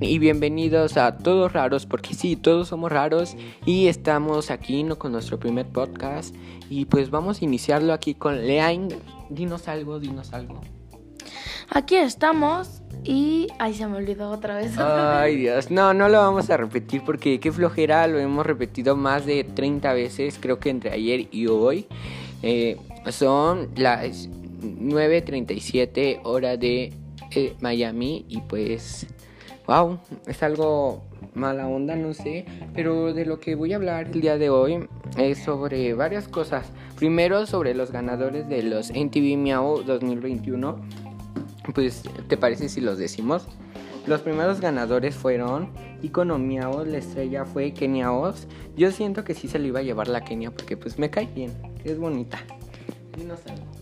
Y bienvenidos a Todos Raros, porque sí, todos somos raros y estamos aquí ¿no? con nuestro primer podcast. Y pues vamos a iniciarlo aquí con Leain. Dinos algo, dinos algo. Aquí estamos y... Ay, se me olvidó otra vez. Ay, Dios. No, no lo vamos a repetir porque qué flojera. Lo hemos repetido más de 30 veces, creo que entre ayer y hoy. Eh, son las 9.37 hora de eh, Miami y pues... Wow, es algo mala onda, no sé, pero de lo que voy a hablar el día de hoy es sobre varias cosas. Primero sobre los ganadores de los NTV Miau 2021. Pues, ¿te parece si los decimos? Los primeros ganadores fueron Icono Miao, la estrella fue Kenia Oz. Yo siento que sí se lo iba a llevar la Kenia porque pues me cae bien, es bonita. Dinos algo.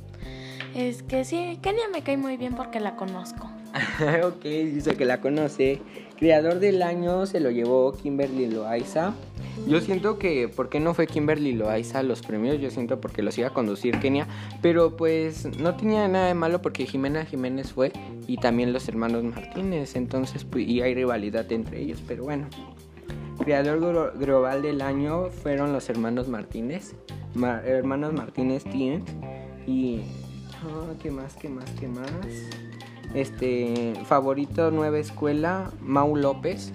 Es que sí, Kenia me cae muy bien porque la conozco. ok, dice que la conoce. Creador del año se lo llevó Kimberly Loaiza. Yo siento que, ¿por qué no fue Kimberly Loaiza los premios? Yo siento porque los iba a conducir Kenia. Pero pues no tenía nada de malo porque Jimena Jiménez fue y también los hermanos Martínez. Entonces, pues, y hay rivalidad entre ellos. Pero bueno, creador glo- global del año fueron los hermanos Martínez. Ma- hermanos Martínez Team. Y. ¿Qué más? ¿Qué más? ¿Qué más? Este, favorito nueva escuela, Mau López.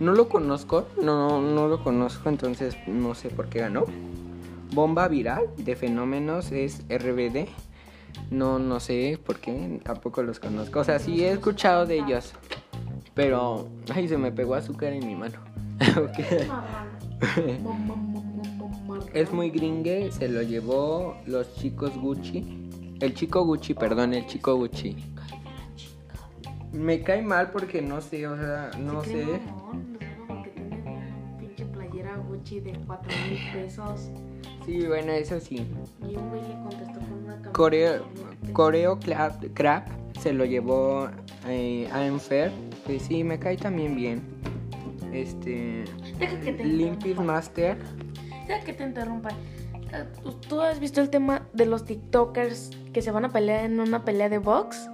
No lo conozco, no, no lo conozco, entonces no sé por qué ganó. Bomba viral de fenómenos es RBD. No, no sé por qué, tampoco los conozco. O sea, sí he escuchado de ellos. Pero, ay, se me pegó azúcar en mi mano. Es muy gringue, se lo llevó los chicos Gucci. El chico Gucci, perdón, el chico Gucci. Me cae mal porque no sé, o sea, no sé. Porque tiene una pinche playera Gucci de 4 mil pesos. Sí, bueno, eso sí. Y un güey le contestó con una camisa Coreo. Coreo Crap, Crap se lo llevó eh, a Enfer. Que sí, me cae también bien. Este. Deja que te interrumpa. Master. Deja que te interrumpa. ¿Tú has visto el tema de los TikTokers que se van a pelear en una pelea de box?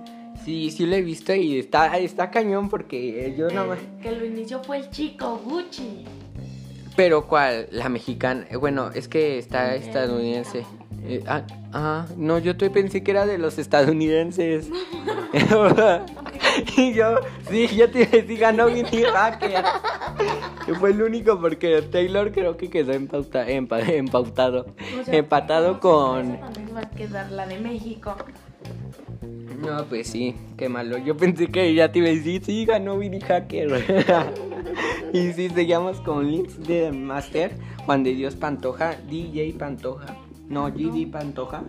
Sí, sí lo he visto y está, está cañón porque yo no me. Eh, que lo inició fue el chico Gucci. Pero ¿cuál? La mexicana. Eh, Bueno, es que está estadounidense. Eh, ah, ah, no, yo te pensé que era de los estadounidenses. y yo, sí, yo te decía, ganó Vinny Hacker. Que fue el único porque Taylor creo que quedó empauta- empa- empautado. O sea, empatado con... también va a quedar la de México. No, pues sí, qué malo. Yo pensé que ya te iba a decir, sí, ganó Vinny Hacker. y sí, seguimos con Links de Master, Juan de Dios Pantoja, DJ Pantoja, no, GD Pantoja.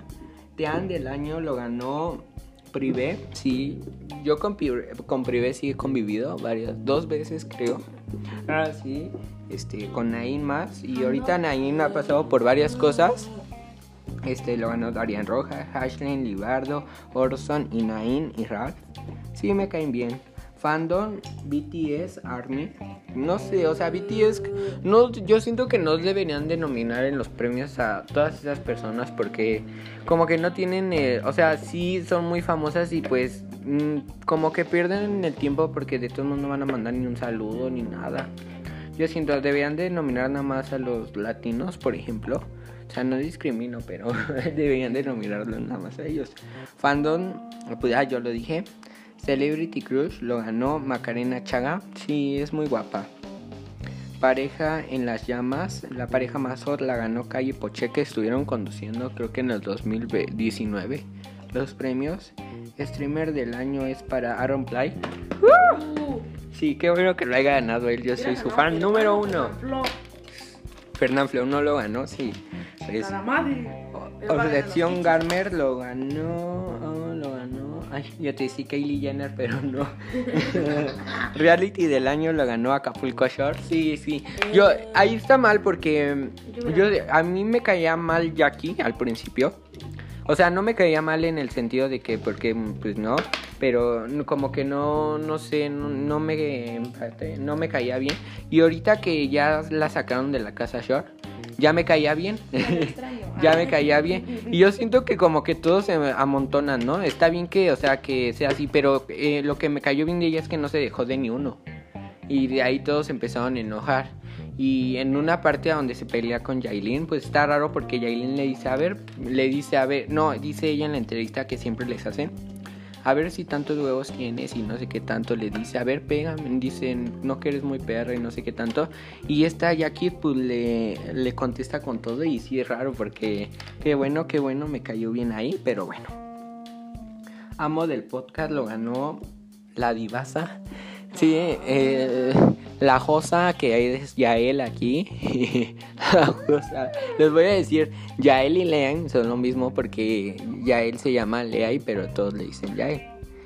Tean del año lo ganó Privé, sí. Yo con, Pri- con Privé sí he convivido varias, dos veces creo. Ahora sí, este, con Nain más. Y ahorita Nain ha pasado por varias cosas. Este lo ganó Darian Roja, Ashley, Libardo, Orson, y Nain y Ralph. Sí, me caen bien. Fandom, BTS, Army. No sé, o sea, BTS. No, yo siento que no deberían de nominar en los premios a todas esas personas porque, como que no tienen. eh, o sea, sí son muy famosas y pues. mm, como que pierden el tiempo porque de todos modos no van a mandar ni un saludo ni nada. Yo siento, deberían de nominar nada más a los latinos, por ejemplo. O sea, no discrimino, pero deberían de nominarlos nada más a ellos. Fandom, pues ya yo lo dije. Celebrity Crush lo ganó Macarena Chaga. Sí, es muy guapa. Pareja en las llamas. La pareja más hot la ganó Calle Pocheque. Estuvieron conduciendo, creo que en el 2019, los premios. Streamer del año es para Aaron Play. Sí, qué bueno que lo haya ganado él. Yo soy su fan número uno. Fernán Flo no lo ganó, sí. Es- o- Selección Garmer lo ganó. Ay, yo te decía Kylie Jenner, pero no. Reality del año lo ganó Acapulco Shore. Sí, sí. Yo, ahí está mal porque yo, a mí me caía mal Jackie al principio. O sea, no me caía mal en el sentido de que, porque, pues no, pero como que no, no sé, no, no me, no me caía bien. Y ahorita que ya la sacaron de la casa Shore, ya me caía bien. ya me caía bien. Y yo siento que como que todos se amontonan, ¿no? Está bien que, o sea, que sea así, pero eh, lo que me cayó bien de ella es que no se dejó de ni uno. Y de ahí todos empezaron a enojar. Y en una parte donde se pelea con Yailin, pues está raro porque Yailin le dice, a ver, le dice, a ver, no, dice ella en la entrevista que siempre les hacen, a ver si tantos huevos tienes y no sé qué tanto le dice, a ver, pégame, dicen, no que eres muy perra y no sé qué tanto. Y esta Jackie pues le, le contesta con todo y sí es raro porque qué bueno, qué bueno, me cayó bien ahí, pero bueno. Amo del podcast lo ganó la divasa. Sí, eh, la Josa, que es Yael aquí. Josa. Les voy a decir, Yael y Lean son lo mismo porque Yael se llama Leay, pero todos le dicen Yael.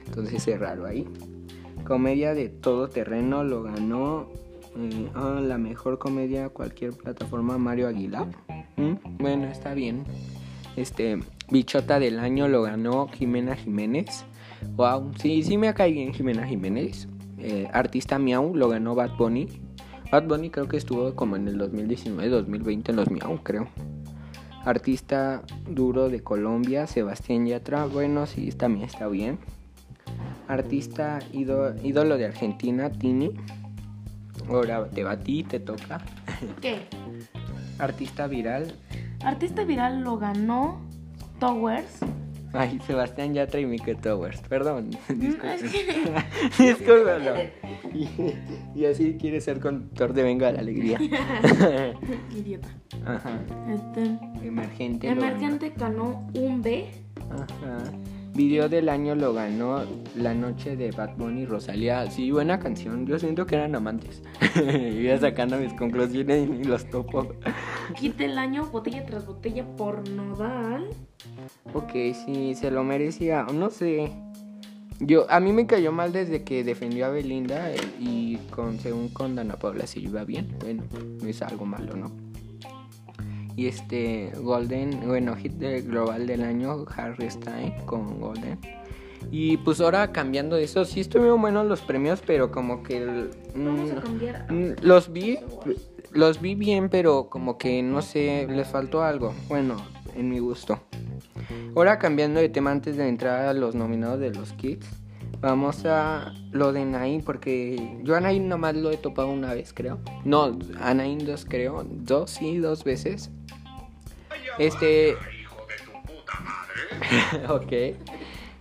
Entonces es raro ahí. Comedia de todo terreno lo ganó eh, ah, la mejor comedia cualquier plataforma Mario Aguilar. ¿Mm? Bueno, está bien. Este Bichota del año lo ganó Jimena Jiménez. Wow, sí, sí me cae bien Jimena Jiménez. Eh, artista Miau lo ganó Bad Bunny. Bad Bunny creo que estuvo como en el 2019, 2020 en los Miau, creo. Artista duro de Colombia, Sebastián Yatra. Bueno, sí, también está bien. Artista ídolo de Argentina, Tini. Ahora te batí, te toca. ¿Qué? Artista viral. Artista viral lo ganó Towers. Ay, Sebastián Yatra y Mike Towers. Perdón. Discúlpalo. Y, y así quiere ser conductor de Venga la Alegría. Idiota. Ajá. Este, Emergente. Emergente ganó un B. Ajá. Video del año lo ganó La Noche de Bad Bunny y Rosalía. Sí, buena canción. Yo siento que eran amantes. Iba sacando mis conclusiones y los topo. Quita el año botella tras botella por Nodal. Ok, sí, se lo merecía. No sé. Yo, a mí me cayó mal desde que defendió a Belinda eh, y con, según con Dana Paula se iba bien. Bueno, no es algo malo, ¿no? Y este Golden, bueno, hit global del año, Harry Stein con Golden. Y pues ahora cambiando de eso, sí estuvieron buenos los premios, pero como que el- mm. Mm, Los vi, los vi bien, pero como que no sé, les faltó algo. Bueno, en mi gusto. Ahora cambiando de tema antes de entrar a los nominados de los Kids, vamos a lo de Nain, porque yo a Nain nomás lo he topado una vez, creo. No, a Nain dos, creo. Dos, sí, dos veces. Este. ok.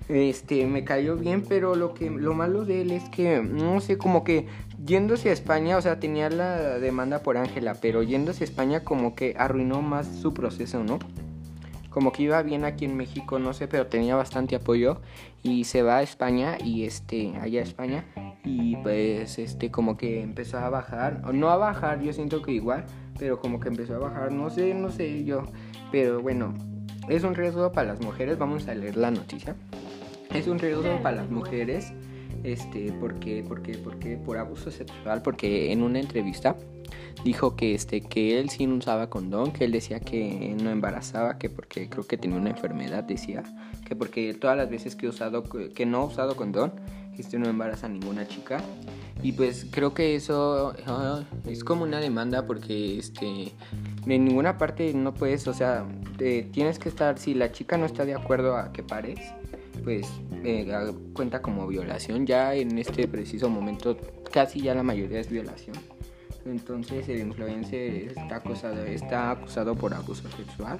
Este, me cayó bien, pero lo que lo malo de él es que, no sé, como que yéndose a España, o sea, tenía la demanda por Ángela, pero yéndose a España como que arruinó más su proceso, ¿no? Como que iba bien aquí en México, no sé, pero tenía bastante apoyo y se va a España y este, allá a España y pues este como que empezó a bajar, o no a bajar, yo siento que igual, pero como que empezó a bajar, no sé, no sé yo, pero bueno, es un riesgo para las mujeres, vamos a leer la noticia. Es un riesgo para las mujeres, este, porque, porque, porque, por abuso sexual, porque en una entrevista dijo que, este, que él sí no usaba condón, que él decía que no embarazaba, que porque creo que tenía una enfermedad, decía, que porque todas las veces que he usado, que no ha usado condón, este no embaraza a ninguna chica. Y pues creo que eso ah, es como una demanda porque este en ninguna parte no puedes, o sea, te- tienes que estar, si la chica no está de acuerdo a que pares, pues eh, a- cuenta como violación. Ya en este preciso momento casi ya la mayoría es violación. Entonces el influencer está acusado, está acusado por abuso sexual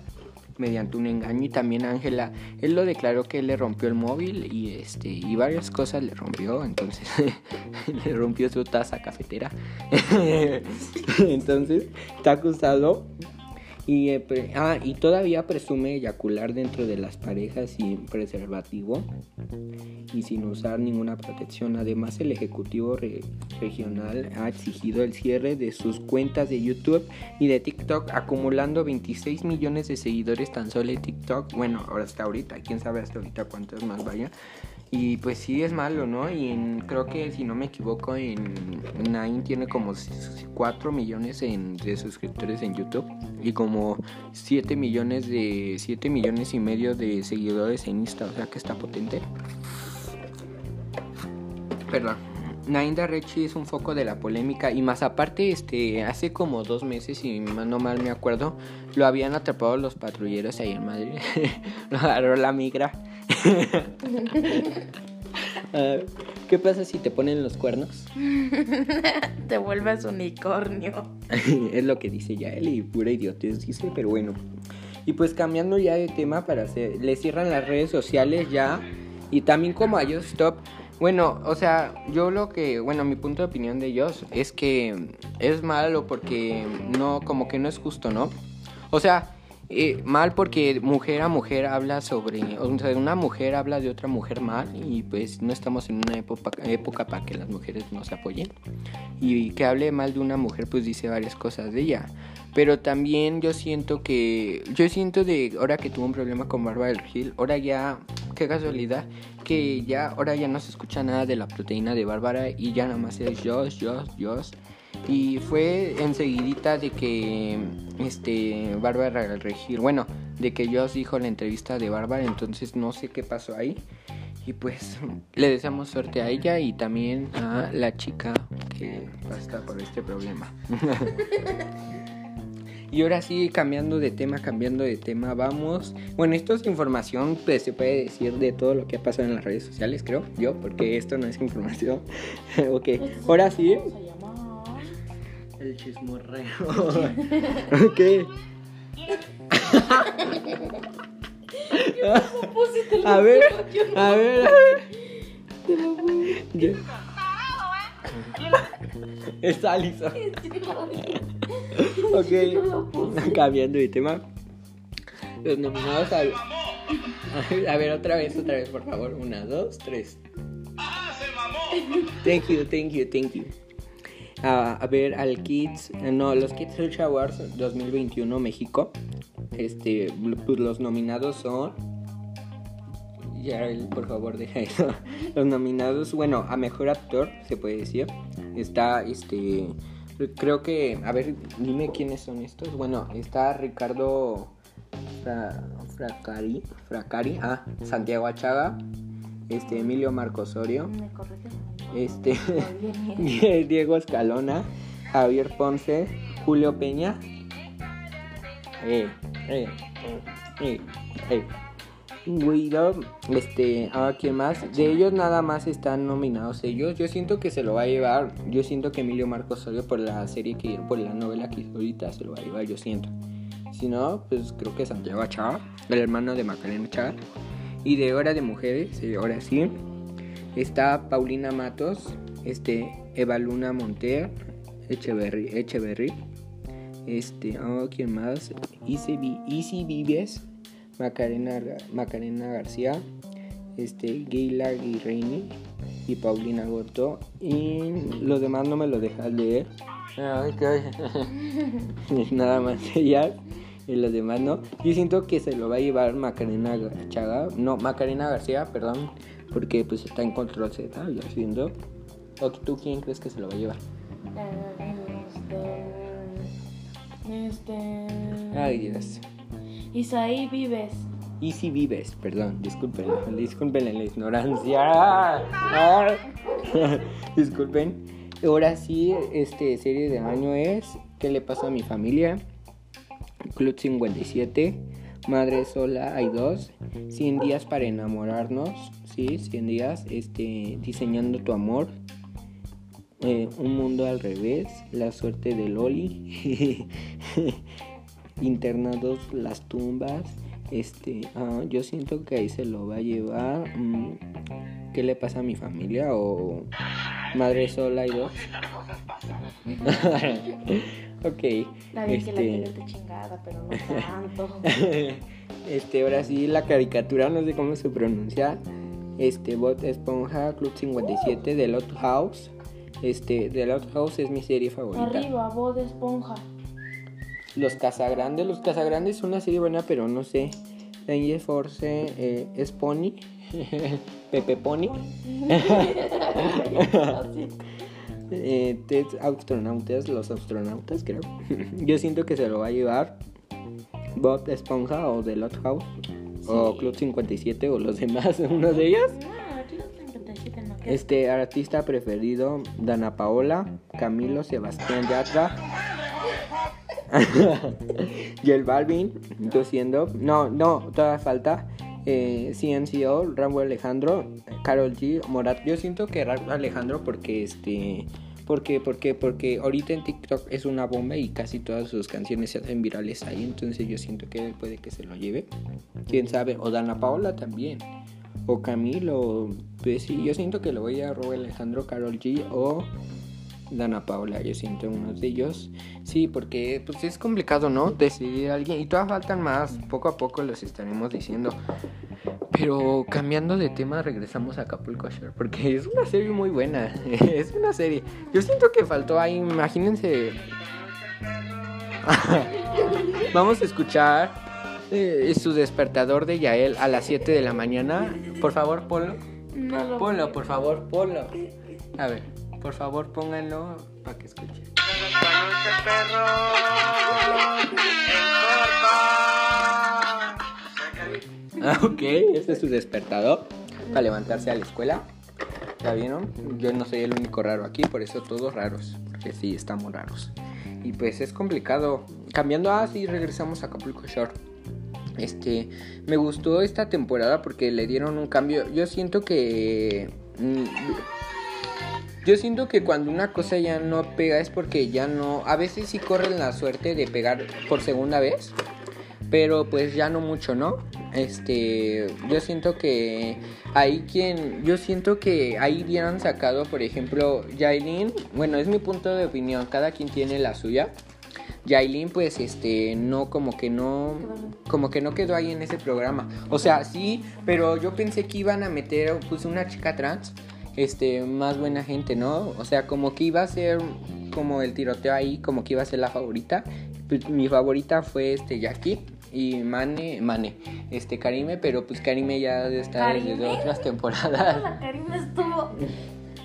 mediante un engaño y también Ángela, él lo declaró que él le rompió el móvil y este y varias cosas le rompió, entonces le rompió su taza cafetera. entonces está acusado y, eh, ah, y todavía presume eyacular dentro de las parejas sin preservativo y sin usar ninguna protección. Además, el Ejecutivo re- Regional ha exigido el cierre de sus cuentas de YouTube y de TikTok, acumulando 26 millones de seguidores tan solo en TikTok. Bueno, hasta ahorita, quién sabe hasta ahorita cuántos más vaya. Y pues sí es malo, ¿no? Y en- creo que si no me equivoco, en Nine tiene como 4 millones de suscriptores en YouTube y como 7 millones de 7 millones y medio de seguidores en Insta, o sea que está potente. Perdón. Nainda Rechi es un foco de la polémica y más aparte, este, hace como dos meses, si no mal me acuerdo, lo habían atrapado los patrulleros ahí en Madrid. lo agarró la migra. ¿Qué pasa si te ponen los cuernos? te vuelves unicornio. es lo que dice ya él y pura idiotez dice, pero bueno. Y pues cambiando ya de tema para hacer, le cierran las redes sociales ya y también como a ellos Stop bueno, o sea, yo lo que, bueno, mi punto de opinión de ellos es que es malo porque no, como que no es justo, ¿no? O sea, eh, mal porque mujer a mujer habla sobre, o sea, una mujer habla de otra mujer mal y pues no estamos en una época, época para que las mujeres nos apoyen. Y que hable mal de una mujer pues dice varias cosas de ella. Pero también yo siento que, yo siento de, ahora que tuvo un problema con Bárbara del Gil, ahora ya, qué casualidad, que ya, ahora ya no se escucha nada de la proteína de Bárbara y ya nada más es Josh, Josh, Josh. Y fue enseguidita de que, este, Bárbara Regil, bueno, de que Josh dijo la entrevista de Bárbara, entonces no sé qué pasó ahí. Y pues le deseamos suerte a ella y también a la chica que pasa por este problema. Y ahora sí, cambiando de tema, cambiando de tema, vamos. Bueno, esto es información, pues se puede decir de todo lo que ha pasado en las redes sociales, creo yo, porque esto no es información. ok, ahora sí. El chismorreo. ok. a ver, a ver, a ver. Es Alison. ok, cambiando de tema. Los nominados al. A ver, otra vez, otra vez, por favor. Una, dos, tres. Thank you, thank you, thank you. Uh, a ver, al Kids, no, los Kids Search Awards 2021 México. Este, pues los nominados son ya, por favor, deja eso. Los nominados, bueno, a mejor actor, se puede decir. Está, este, creo que, a ver, dime quiénes son estos. Bueno, está Ricardo Fracari, Fracari, ah, Santiago Achaga, este, Emilio Marcosorio, este, Diego Escalona, Javier Ponce, Julio Peña. Eh, eh, eh, eh. Guido, este, ah, ¿quién más? De ellos nada más están nominados ellos. Yo siento que se lo va a llevar. Yo siento que Emilio Marcos Osorio por la serie que por la novela que hizo ahorita se lo va a llevar, yo siento. Si no, pues creo que Santiago Chava, el hermano de Macarena Chava. Y de Hora de Mujeres, eh, ahora sí, está Paulina Matos, este, Eva Luna Monter, Echeverry, Echeverry. Este, oh, ¿quién más? Easy Vives Macarena, Macarena García, este, Gayla Guirreini y Paulina Goto. Y los demás no me lo dejas leer. Nada más ellas y los demás no. Yo siento que se lo va a llevar Macarena Chaga, no, Macarena García, perdón, porque pues está en control Z, ya siendo. ¿O tú quién crees que se lo va a llevar? Este. Este. Ay, Dios. Isaí Vives. Easy Vives, perdón, disculpen, disculpen la ignorancia. disculpen. Ahora sí, este serie de año es ¿Qué le pasa a mi familia? Club 57, Madre sola hay dos, 100 días para enamorarnos, sí, 100 días, este, diseñando tu amor, eh, un mundo al revés, la suerte de Loli. internados las tumbas. Este, ah, yo siento que ahí se lo va a llevar. Mm, ¿Qué le pasa a mi familia? O madre sola y dos. ok. La este... que la chingada, pero no tanto. este, ahora sí, la caricatura, no sé cómo se pronuncia. Este, Bot Esponja, Club 57 de Lot House. Este, The Lot House es mi serie favorita. Arriba, Bot Esponja. Los Casagrandes. Los Casagrandes es una serie buena, pero no sé. Danger Force eh, es Pony. Pepe Pony. eh, astronautas, los astronautas, creo. Yo siento que se lo va a llevar Bob Esponja o The Lot House. O Club 57 o los demás, uno de ellos. No, Club 57 no Este artista preferido, Dana Paola, Camilo, Sebastián Yatra. y el Balvin, yo siendo. No, no, todavía falta. Eh, CNCO, Rambo Alejandro, Carol G, Morat. Yo siento que Rambo Alejandro porque este. Porque, porque, porque ahorita en TikTok es una bomba y casi todas sus canciones se hacen virales ahí. Entonces yo siento que puede que se lo lleve. Quién sabe. O Dana Paola también. O Camilo. Pues sí, yo siento que lo voy a robar Alejandro, Carol G o Dana Paola, yo siento unos de ellos. Sí, porque pues es complicado, ¿no? Decidir a alguien. Y todavía faltan más. Poco a poco los estaremos diciendo. Pero cambiando de tema, regresamos a Acapulco Shore. Porque es una serie muy buena. es una serie. Yo siento que faltó ahí, imagínense. Vamos a escuchar eh, su despertador de Yael a las 7 de la mañana. Por favor, ponlo. No lo Ponlo, por favor, ponlo. A ver, por favor, pónganlo para que escuche. Ah, ok, este es su despertador para levantarse a la escuela. ¿Ya vieron? Yo no soy el único raro aquí, por eso todos raros. Porque sí, estamos raros. Y pues es complicado. Cambiando, ah, sí, regresamos a Acapulco Shore. Este, me gustó esta temporada porque le dieron un cambio. Yo siento que. mm, Yo siento que cuando una cosa ya no pega es porque ya no. A veces sí corren la suerte de pegar por segunda vez. Pero pues ya no mucho, ¿no? Este. Yo siento que. Hay quien. Yo siento que ahí hubieran sacado, por ejemplo, Yailin. Bueno, es mi punto de opinión. Cada quien tiene la suya. Yailin, pues, este, no, como que no, como que no quedó ahí en ese programa. O sea, sí, pero yo pensé que iban a meter, pues, una chica trans, este, más buena gente, ¿no? O sea, como que iba a ser como el tiroteo ahí, como que iba a ser la favorita. Pues, mi favorita fue, este, Jackie y Mane, Mane, este, Karime, pero pues Karime ya está desde ¿Karime? otras temporadas. La Karina estuvo.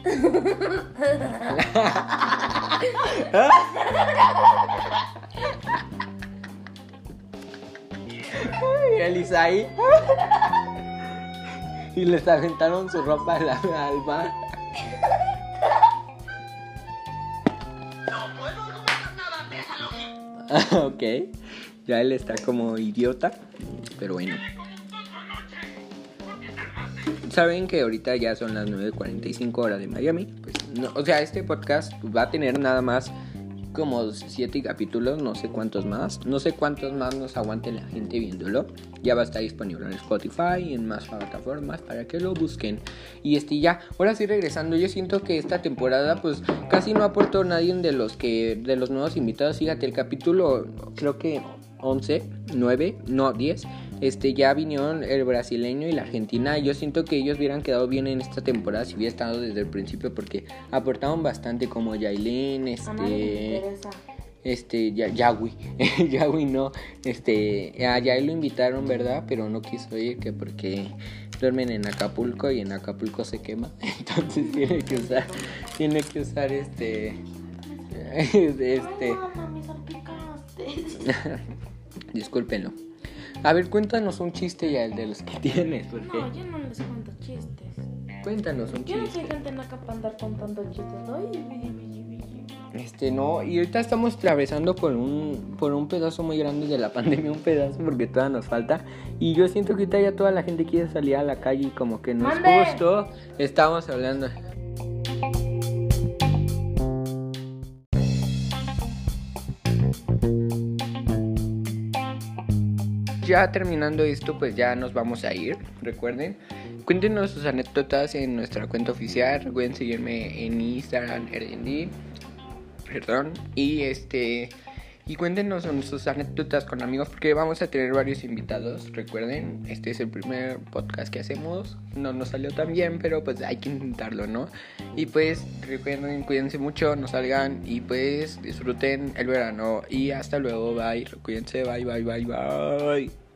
Y el Isaí. Y les aventaron su ropa al, al mar. ok. Ya él está como idiota. Pero bueno. Saben que ahorita ya son las 9.45 horas de Miami. Pues, o sea, este podcast va a tener nada más como 7 capítulos, no sé cuántos más. No sé cuántos más nos aguante la gente viéndolo. Ya va a estar disponible en Spotify y en más plataformas para que lo busquen. Y este ya, ahora sí regresando, yo siento que esta temporada pues casi no aportó nadie de los que de los nuevos invitados. Fíjate, el capítulo creo que 11, 9, no 10 este ya vinieron el brasileño y la argentina. Yo siento que ellos hubieran quedado bien en esta temporada si hubiera estado desde el principio porque aportaron bastante como Yailin, A nadie le este, este, ya, Yahweh, Yahweh no, este, a Yael lo invitaron, ¿verdad? Pero no quiso ir que porque duermen en Acapulco y en Acapulco se quema, entonces tiene que usar, tiene que usar este, este. Discúlpenlo. A ver, cuéntanos un chiste ya, el de los que tienes, porque No, yo no les cuento chistes. cuéntanos un Yo no soy chiste. gente naca para andar contando chistes. Billi. Este, no, y ahorita estamos atravesando por un, por un pedazo muy grande de la pandemia, un pedazo porque todavía nos falta. Y yo siento que ahorita ya toda la gente quiere salir a la calle y como que no es ¡Mande! justo. Estamos hablando. Ya terminando esto, pues ya nos vamos a ir. Recuerden, cuéntenos sus anécdotas en nuestra cuenta oficial. Recuerden seguirme en Instagram, Airbnb perdón, y este y cuéntenos sus anécdotas con amigos porque vamos a tener varios invitados, recuerden, este es el primer podcast que hacemos, no nos salió tan bien, pero pues hay que intentarlo, ¿no? Y pues recuerden, cuídense mucho, no salgan y pues disfruten el verano y hasta luego, bye, cuídense, bye, bye, bye, bye.